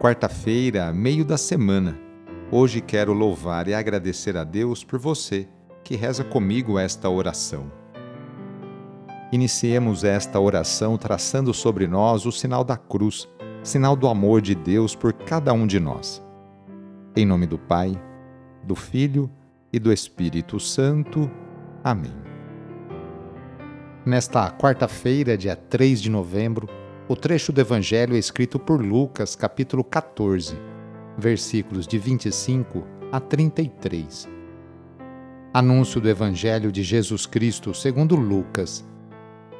Quarta-feira, meio da semana. Hoje quero louvar e agradecer a Deus por você que reza comigo esta oração. Iniciemos esta oração traçando sobre nós o sinal da cruz, sinal do amor de Deus por cada um de nós. Em nome do Pai, do Filho e do Espírito Santo. Amém. Nesta quarta-feira, dia 3 de novembro, o trecho do Evangelho é escrito por Lucas, capítulo 14, versículos de 25 a 33. Anúncio do Evangelho de Jesus Cristo segundo Lucas.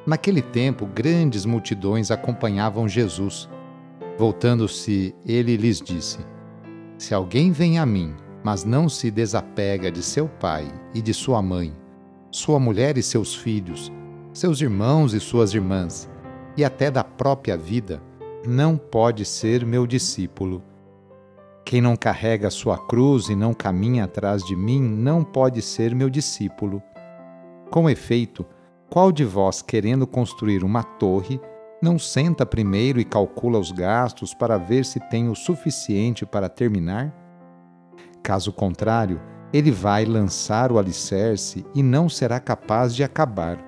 Naquele tempo, grandes multidões acompanhavam Jesus. Voltando-se, ele lhes disse: Se alguém vem a mim, mas não se desapega de seu pai e de sua mãe, sua mulher e seus filhos, seus irmãos e suas irmãs, e até da própria vida, não pode ser meu discípulo. Quem não carrega sua cruz e não caminha atrás de mim não pode ser meu discípulo. Com efeito, qual de vós, querendo construir uma torre, não senta primeiro e calcula os gastos para ver se tem o suficiente para terminar? Caso contrário, ele vai lançar o alicerce e não será capaz de acabar.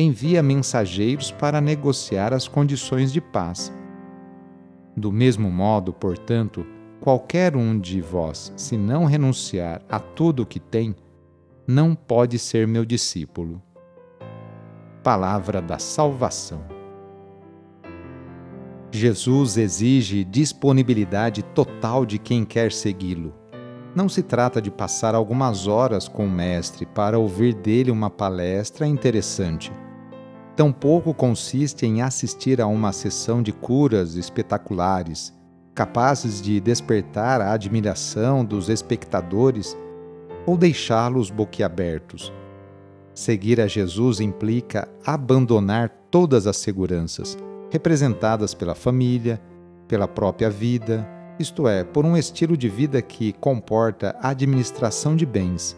envia mensageiros para negociar as condições de paz. Do mesmo modo, portanto, qualquer um de vós, se não renunciar a tudo o que tem, não pode ser meu discípulo. Palavra da Salvação. Jesus exige disponibilidade total de quem quer segui-lo. Não se trata de passar algumas horas com o Mestre para ouvir dele uma palestra interessante tampouco consiste em assistir a uma sessão de curas espetaculares, capazes de despertar a admiração dos espectadores ou deixá-los boquiabertos. Seguir a Jesus implica abandonar todas as seguranças, representadas pela família, pela própria vida, isto é, por um estilo de vida que comporta administração de bens,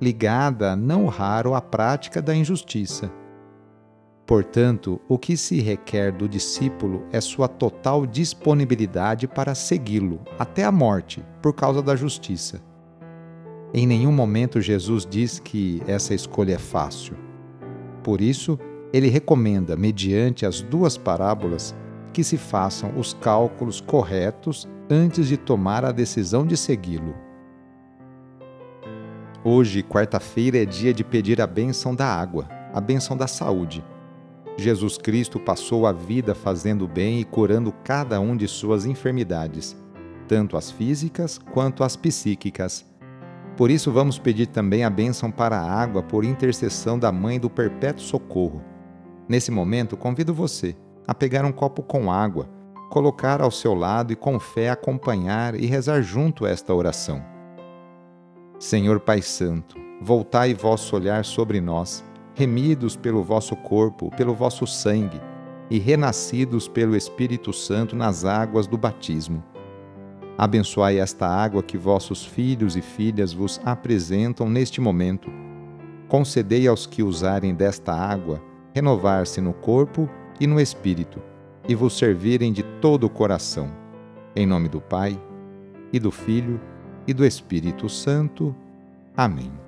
ligada não raro à prática da injustiça Portanto, o que se requer do discípulo é sua total disponibilidade para segui-lo até a morte, por causa da justiça. Em nenhum momento Jesus diz que essa escolha é fácil. Por isso, ele recomenda, mediante as duas parábolas, que se façam os cálculos corretos antes de tomar a decisão de segui-lo. Hoje, quarta-feira, é dia de pedir a bênção da água, a bênção da saúde Jesus Cristo passou a vida fazendo bem e curando cada um de suas enfermidades, tanto as físicas quanto as psíquicas. Por isso, vamos pedir também a bênção para a água por intercessão da Mãe do Perpétuo Socorro. Nesse momento, convido você a pegar um copo com água, colocar ao seu lado e com fé acompanhar e rezar junto esta oração. Senhor Pai Santo, voltai vosso olhar sobre nós remidos pelo vosso corpo, pelo vosso sangue, e renascidos pelo Espírito Santo nas águas do batismo. Abençoai esta água que vossos filhos e filhas vos apresentam neste momento. Concedei aos que usarem desta água renovar-se no corpo e no espírito, e vos servirem de todo o coração. Em nome do Pai, e do Filho, e do Espírito Santo. Amém.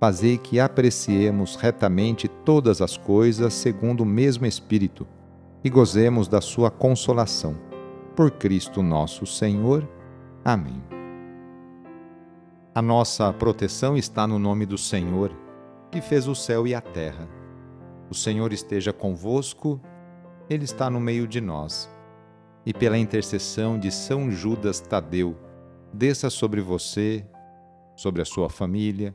fazei que apreciemos retamente todas as coisas segundo o mesmo Espírito e gozemos da sua consolação. Por Cristo nosso Senhor. Amém. A nossa proteção está no nome do Senhor, que fez o céu e a terra. O Senhor esteja convosco, Ele está no meio de nós. E pela intercessão de São Judas Tadeu, desça sobre você, sobre a sua família,